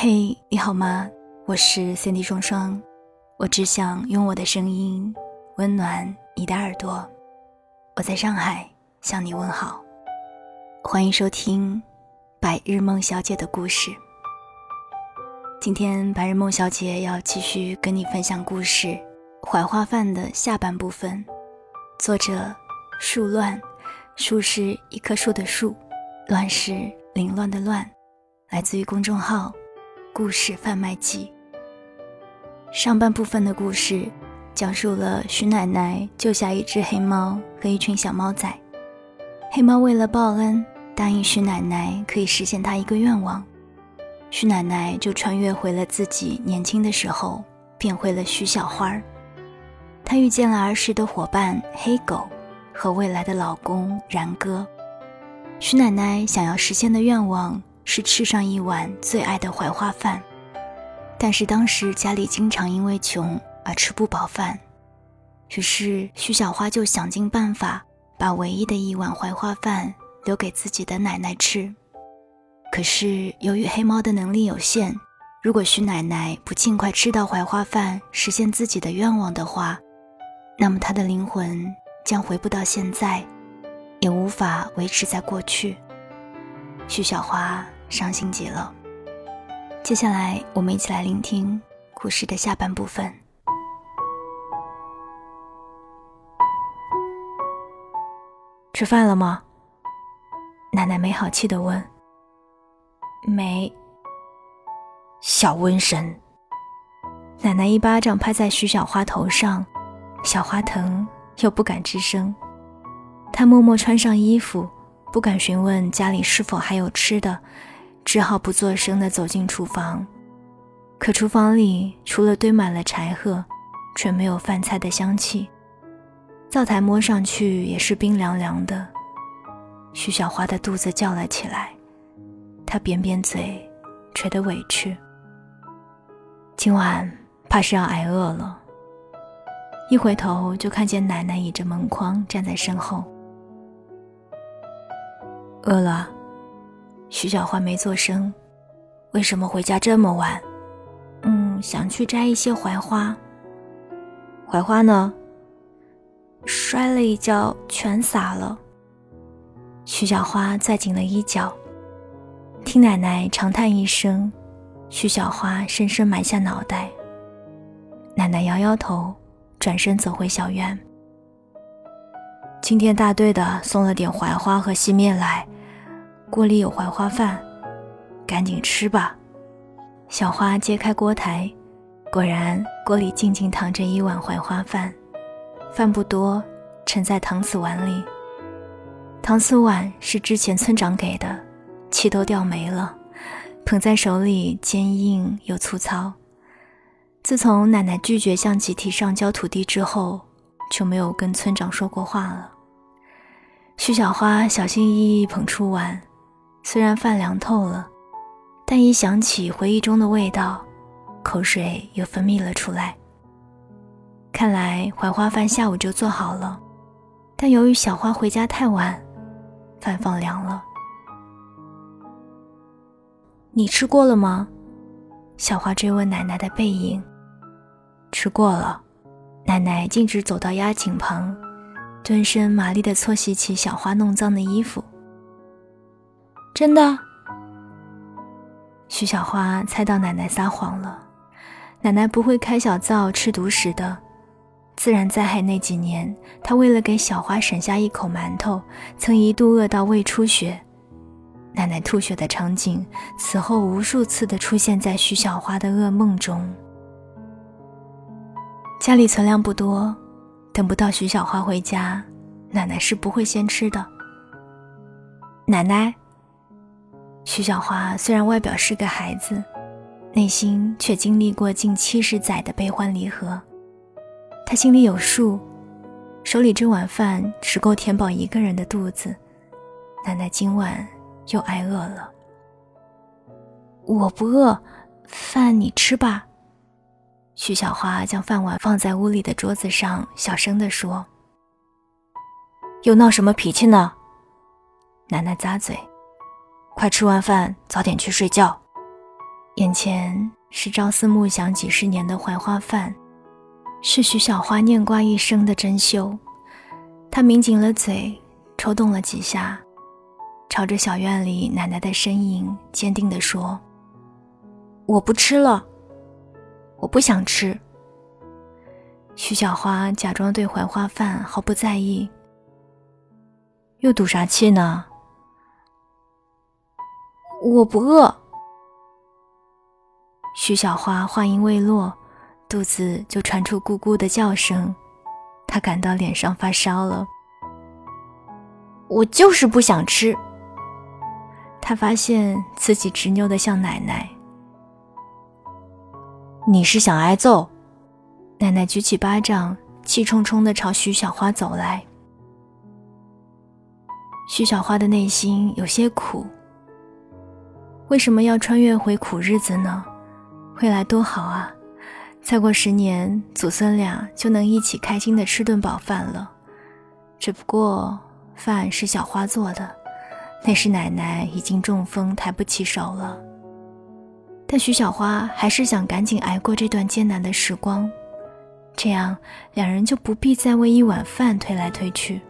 嘿，你好吗？我是 Cindy 双双，我只想用我的声音温暖你的耳朵。我在上海向你问好，欢迎收听《白日梦小姐的故事》。今天白日梦小姐要继续跟你分享故事《槐花饭》的下半部分。作者：树乱，树是一棵树的树，乱是凌乱的乱。来自于公众号“故事贩卖机”。上半部分的故事讲述了徐奶奶救下一只黑猫和一群小猫仔。黑猫为了报恩，答应徐奶奶可以实现她一个愿望。徐奶奶就穿越回了自己年轻的时候，变回了徐小花儿。她遇见了儿时的伙伴黑狗，和未来的老公然哥。徐奶奶想要实现的愿望是吃上一碗最爱的槐花饭，但是当时家里经常因为穷而吃不饱饭，于是徐小花就想尽办法把唯一的一碗槐花饭留给自己的奶奶吃。可是，由于黑猫的能力有限，如果徐奶奶不尽快吃到槐花饭，实现自己的愿望的话，那么她的灵魂将回不到现在，也无法维持在过去。徐小花伤心极了。接下来，我们一起来聆听故事的下半部分。吃饭了吗？奶奶没好气的问。没。小瘟神。奶奶一巴掌拍在徐小花头上，小花疼又不敢吱声。她默默穿上衣服，不敢询问家里是否还有吃的，只好不作声地走进厨房。可厨房里除了堆满了柴禾，却没有饭菜的香气。灶台摸上去也是冰凉凉的。徐小花的肚子叫了起来。她扁扁嘴，觉得委屈。今晚怕是要挨饿了。一回头就看见奶奶倚着门框站在身后。饿了，徐小花没做声。为什么回家这么晚？嗯，想去摘一些槐花。槐花呢？摔了一跤，全洒了。徐小花攥紧了衣角。听奶奶长叹一声，徐小花深深埋下脑袋。奶奶摇摇头，转身走回小院。今天大队的送了点槐花和细面来，锅里有槐花饭，赶紧吃吧。小花揭开锅台，果然锅里静静躺着一碗槐花饭，饭不多，盛在搪瓷碗里。搪瓷碗是之前村长给的。气都掉没了，捧在手里坚硬又粗糙。自从奶奶拒绝向集体上交土地之后，就没有跟村长说过话了。徐小花小心翼翼捧出碗，虽然饭凉透了，但一想起回忆中的味道，口水又分泌了出来。看来槐花饭下午就做好了，但由于小花回家太晚，饭放凉了。你吃过了吗？小花追问奶奶的背影。吃过了。奶奶径直走到鸭颈旁，蹲身麻利地搓洗起小花弄脏的衣服。真的？徐小花猜到奶奶撒谎了。奶奶不会开小灶吃独食的。自然灾害那几年，她为了给小花省下一口馒头，曾一度饿到胃出血。奶奶吐血的场景，此后无数次的出现在徐小花的噩梦中。家里存粮不多，等不到徐小花回家，奶奶是不会先吃的。奶奶，徐小花虽然外表是个孩子，内心却经历过近七十载的悲欢离合。她心里有数，手里这碗饭只够填饱一个人的肚子。奶奶今晚。又挨饿了。我不饿，饭你吃吧。徐小花将饭碗放在屋里的桌子上，小声地说：“又闹什么脾气呢？”奶奶咂嘴：“快吃完饭，早点去睡觉。”眼前是朝思暮想几十年的槐花饭，是徐小花念挂一生的珍馐。她抿紧了嘴，抽动了几下，朝着小院里奶奶的身影，坚定地说：“我不吃了，我不想吃。”徐小花假装对槐花饭毫不在意，又赌啥气呢？我不饿。徐小花话音未落，肚子就传出咕咕的叫声，她感到脸上发烧了。我就是不想吃。她发现自己执拗的像奶奶。你是想挨揍？奶奶举起巴掌，气冲冲的朝徐小花走来。徐小花的内心有些苦。为什么要穿越回苦日子呢？未来多好啊！再过十年，祖孙俩就能一起开心的吃顿饱饭了。只不过饭是小花做的，那时奶奶已经中风，抬不起手了。但徐小花还是想赶紧挨过这段艰难的时光，这样两人就不必再为一碗饭推来推去。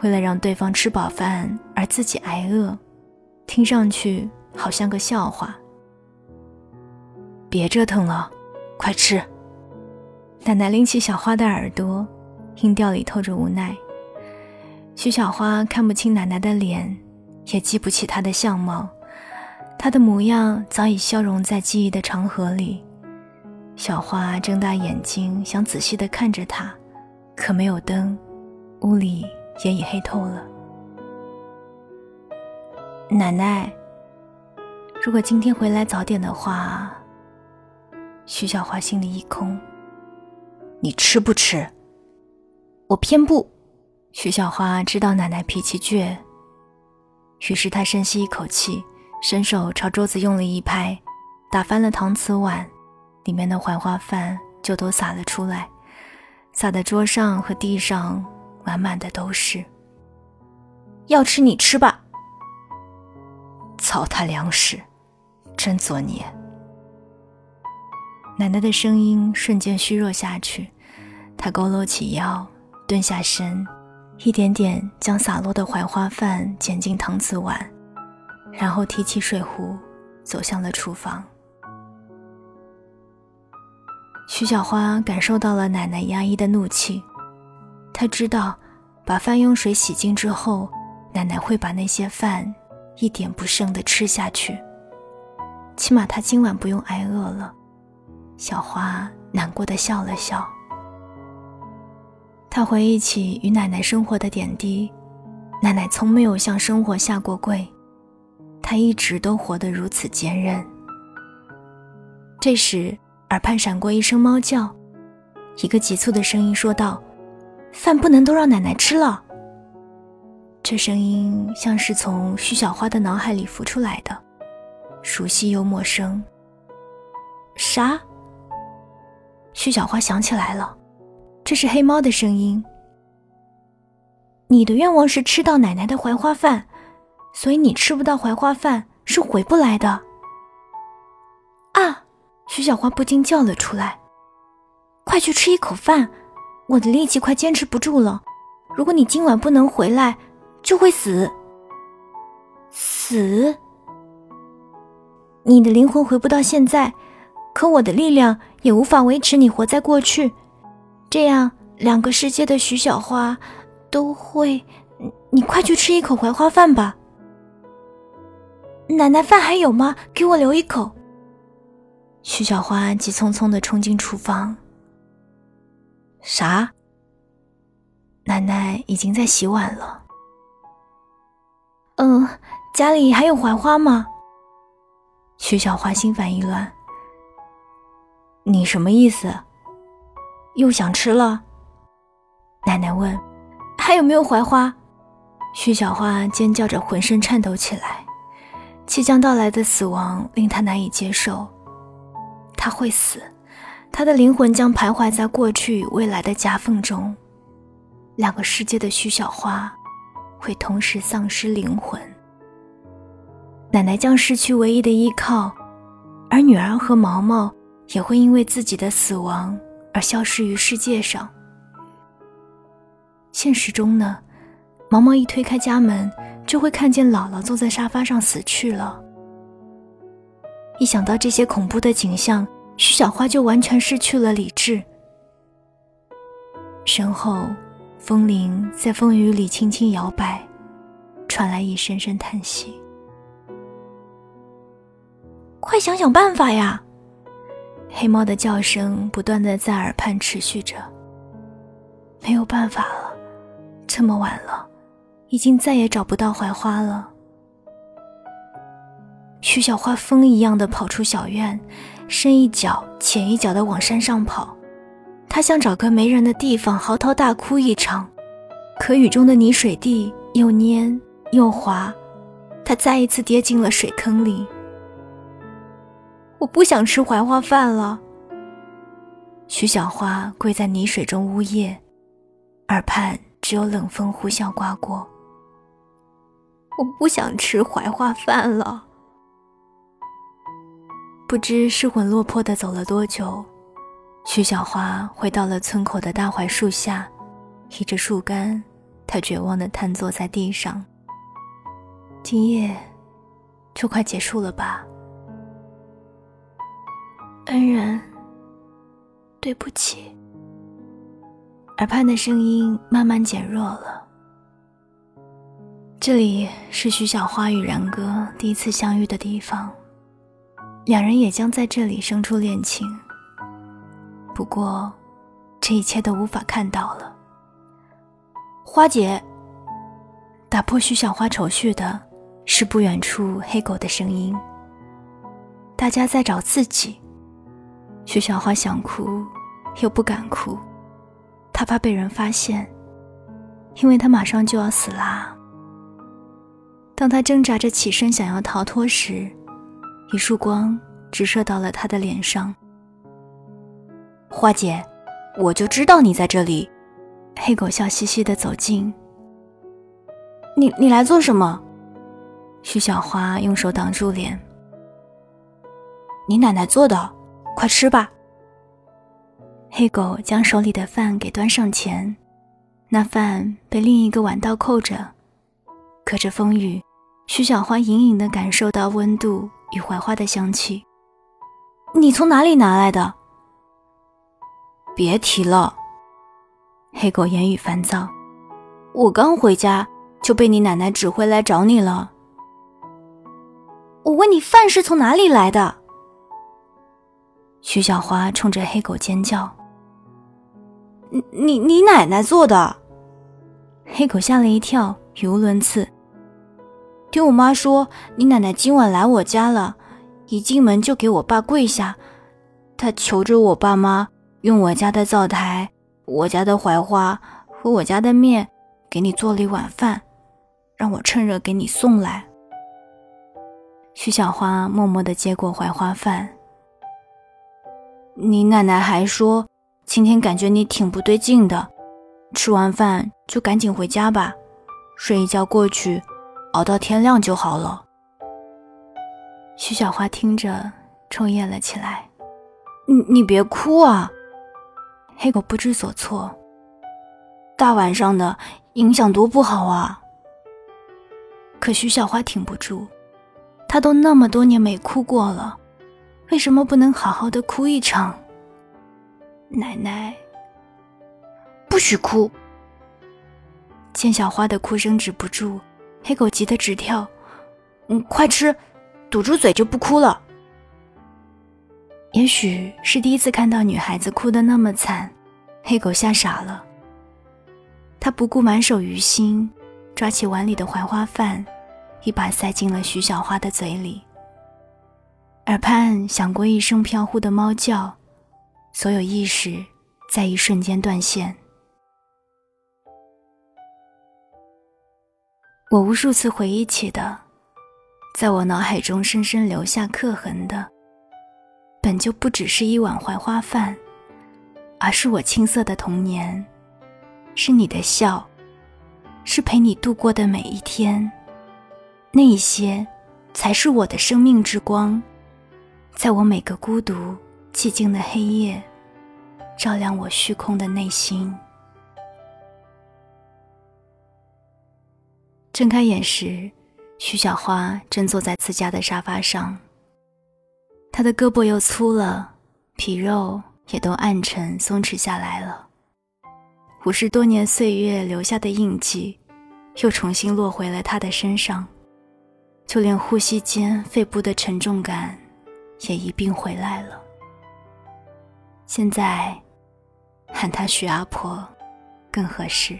为了让对方吃饱饭而自己挨饿，听上去好像个笑话。别折腾了，快吃！奶奶拎起小花的耳朵，音调里透着无奈。徐小花看不清奶奶的脸，也记不起她的相貌，她的模样早已消融在记忆的长河里。小花睁大眼睛，想仔细地看着她，可没有灯，屋里也已黑透了。奶奶，如果今天回来早点的话。徐小花心里一空。你吃不吃？我偏不。徐小花知道奶奶脾气倔，于是她深吸一口气，伸手朝桌子用力一拍，打翻了搪瓷碗，里面的槐花饭就都洒了出来，洒在桌上和地上，满满的都是。要吃你吃吧。糟蹋粮食，真作孽。奶奶的声音瞬间虚弱下去，她佝偻起腰，蹲下身，一点点将洒落的槐花饭捡进搪瓷碗，然后提起水壶，走向了厨房。徐小花感受到了奶奶压抑的怒气，她知道，把饭用水洗净之后，奶奶会把那些饭一点不剩的吃下去，起码她今晚不用挨饿了。小花难过的笑了笑。她回忆起与奶奶生活的点滴，奶奶从没有向生活下过跪，她一直都活得如此坚韧。这时，耳畔闪过一声猫叫，一个急促的声音说道：“饭不能都让奶奶吃了。”这声音像是从徐小花的脑海里浮出来的，熟悉又陌生。啥？徐小花想起来了，这是黑猫的声音。你的愿望是吃到奶奶的槐花饭，所以你吃不到槐花饭是回不来的。啊！徐小花不禁叫了出来：“快去吃一口饭，我的力气快坚持不住了。如果你今晚不能回来，就会死。死！你的灵魂回不到现在。”可我的力量也无法维持你活在过去，这样两个世界的徐小花都会。你快去吃一口槐花饭吧。奶奶，饭还有吗？给我留一口。徐小花急匆匆的冲进厨房。啥？奶奶已经在洗碗了。嗯，家里还有槐花吗？徐小花心烦意乱。你什么意思？又想吃了？奶奶问。还有没有槐花？徐小花尖叫着，浑身颤抖起来。即将到来的死亡令她难以接受。她会死，她的灵魂将徘徊在过去与未来的夹缝中。两个世界的徐小花会同时丧失灵魂。奶奶将失去唯一的依靠。而女儿和毛毛也会因为自己的死亡而消失于世界上。现实中呢，毛毛一推开家门，就会看见姥姥坐在沙发上死去了。一想到这些恐怖的景象，徐小花就完全失去了理智。身后，风铃在风雨里轻轻摇摆，传来一声声叹息。快想想办法呀！黑猫的叫声不断的在耳畔持续着。没有办法了，这么晚了，已经再也找不到槐花了。徐小花风一样的跑出小院，深一脚浅一脚的往山上跑。她想找个没人的地方嚎啕大哭一场，可雨中的泥水地又黏又滑，她再一次跌进了水坑里。我不想吃槐花饭了。徐小花跪在泥水中呜咽，耳畔只有冷风呼啸刮过。我不想吃槐花饭了。不知失魂落魄的走了多久，徐小花回到了村口的大槐树下，倚着树干，她绝望的瘫坐在地上。今夜就快结束了吧，恩人，对不起。耳畔的声音慢慢减弱了。这里是徐小花与然哥第一次相遇的地方。两人也将在这里生出恋情。不过，这一切都无法看到了。花姐，打破徐小花愁绪的是不远处黑狗的声音。大家在找自己。徐小花想哭，又不敢哭，她怕被人发现，因为她马上就要死啦。当她挣扎着起身想要逃脱时，一束光直射到了她的脸上。花姐，我就知道你在这里。黑狗笑嘻嘻的走近。你你来做什么？徐小花用手挡住脸。你奶奶做的，快吃吧。黑狗将手里的饭给端上前，那饭被另一个碗倒扣着，隔着风雨，徐小花隐隐的感受到温度。与槐花的香气，你从哪里拿来的？别提了。黑狗言语烦躁。我刚回家就被你奶奶指挥来找你了。我问你饭是从哪里来的？徐小花冲着黑狗尖叫。你你你奶奶做的。黑狗吓了一跳，语无伦次。听我妈说，你奶奶今晚来我家了，一进门就给我爸跪下，她求着我爸妈用我家的灶台、我家的槐花和我家的面，给你做了一碗饭，让我趁热给你送来。徐小花默默地接过槐花饭。你奶奶还说，今天感觉你挺不对劲的，吃完饭就赶紧回家吧，睡一觉过去。熬到天亮就好了。徐小花听着，抽噎了起来。你你别哭啊！黑狗不知所措。大晚上的，影响多不好啊！可徐小花挺不住，她都那么多年没哭过了，为什么不能好好的哭一场？奶奶，不许哭！见小花的哭声止不住。黑狗急得直跳，嗯，快吃，堵住嘴就不哭了。也许是第一次看到女孩子哭得那么惨，黑狗吓傻了。他不顾满手鱼腥，抓起碗里的槐花饭，一把塞进了徐小花的嘴里。耳畔响过一声飘忽的猫叫，所有意识在一瞬间断线。我无数次回忆起的，在我脑海中深深留下刻痕的，本就不只是一碗槐花饭，而是我青涩的童年，是你的笑，是陪你度过的每一天，那一些，才是我的生命之光，在我每个孤独寂静的黑夜，照亮我虚空的内心。睁开眼时，徐小花正坐在自家的沙发上。她的胳膊又粗了，皮肉也都暗沉松弛下来了。五十多年岁月留下的印记，又重新落回了她的身上，就连呼吸间肺部的沉重感，也一并回来了。现在，喊她徐阿婆，更合适。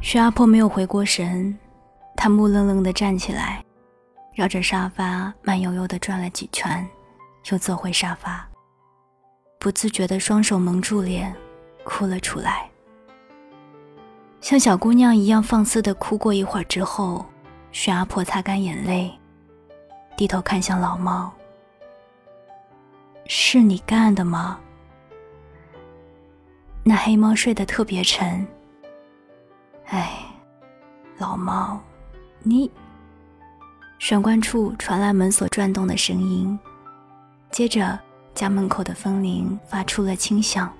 徐阿婆没有回过神，她木愣愣地站起来，绕着沙发慢悠悠地转了几圈，又坐回沙发。不自觉地双手蒙住脸，哭了出来。像小姑娘一样放肆地哭过一会儿之后，徐阿婆擦干眼泪，低头看向老猫：“是你干的吗？”那黑猫睡得特别沉。哎，老猫，你。玄关处传来门锁转动的声音，接着家门口的风铃发出了轻响。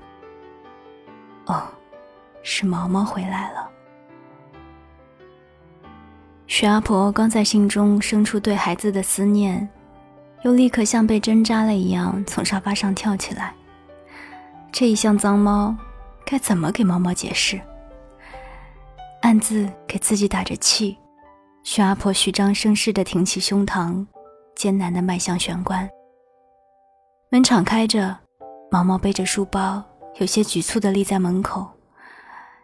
哦，是毛毛回来了。徐阿婆刚在心中生出对孩子的思念，又立刻像被针扎了一样从沙发上跳起来。这一箱脏猫，该怎么给毛毛解释？暗自给自己打着气，徐阿婆虚张声势地挺起胸膛，艰难地迈向玄关。门敞开着，毛毛背着书包，有些局促地立在门口。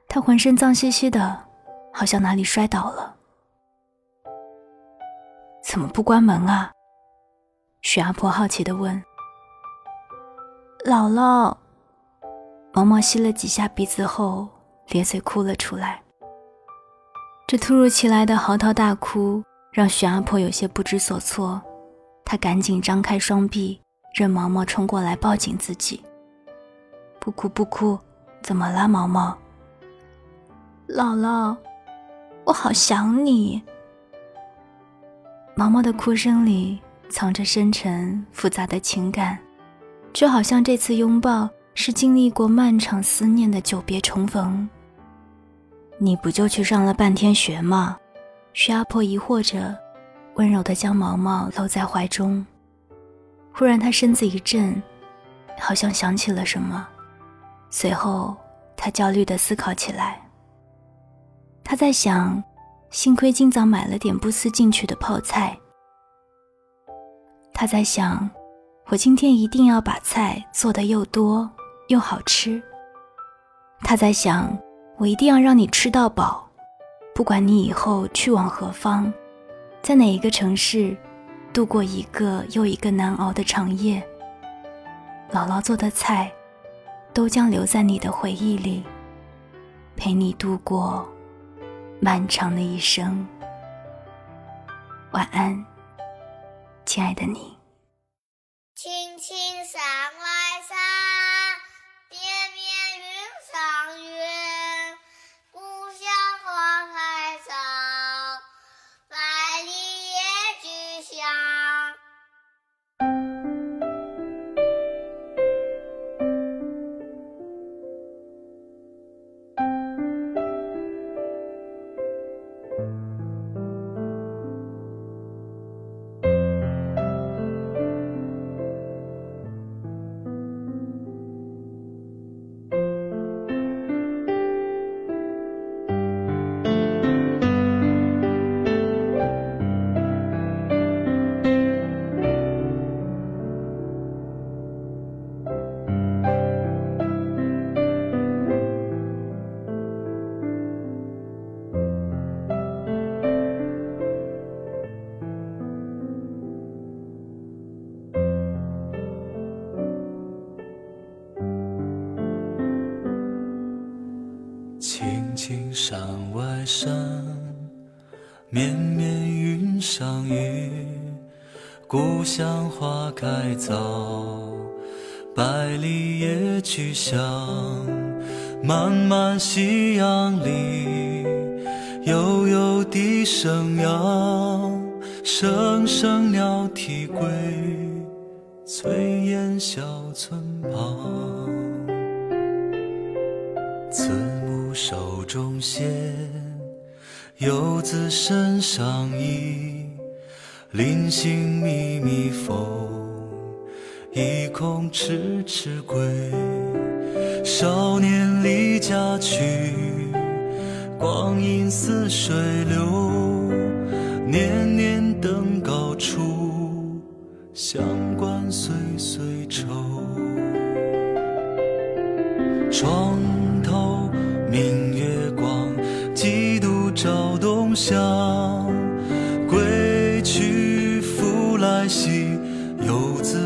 他浑身脏兮兮的，好像哪里摔倒了。怎么不关门啊？许阿婆好奇地问。姥姥，毛毛吸了几下鼻子后，咧嘴哭了出来。这突如其来的嚎啕大哭让许阿婆有些不知所措，她赶紧张开双臂，任毛毛冲过来抱紧自己。不哭不哭，怎么了，毛毛？姥姥，我好想你。毛毛的哭声里藏着深沉复杂的情感，就好像这次拥抱是经历过漫长思念的久别重逢。你不就去上了半天学吗？徐阿婆疑惑着，温柔地将毛毛搂在怀中。忽然，她身子一震，好像想起了什么，随后她焦虑地思考起来。她在想，幸亏今早买了点不思进取的泡菜。他在想，我今天一定要把菜做得又多又好吃。他在想。我一定要让你吃到饱，不管你以后去往何方，在哪一个城市，度过一个又一个难熬的长夜。姥姥做的菜，都将留在你的回忆里，陪你度过漫长的一生。晚安，亲爱的你。青青山外漫漫夕阳里，悠悠笛声扬，声声鸟啼归。炊烟小村旁。慈母手中线，游子身上衣。临行密密缝，意恐迟迟归。少年离家去，光阴似水流。年年登高处，乡关岁岁愁。床头明月光，几度照东乡。归去复来兮，游子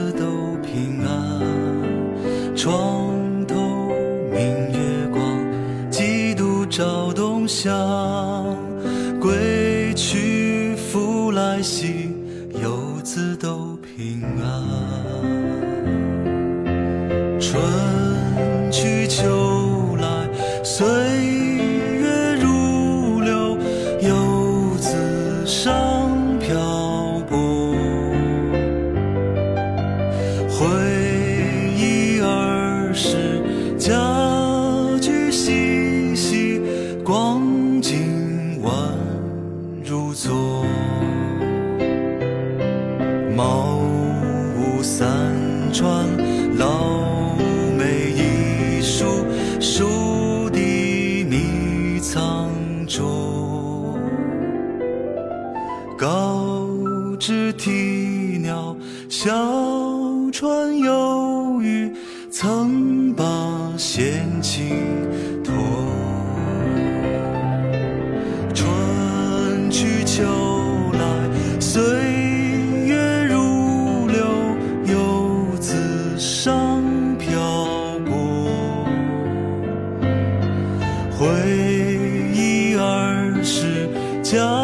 东 more. 时，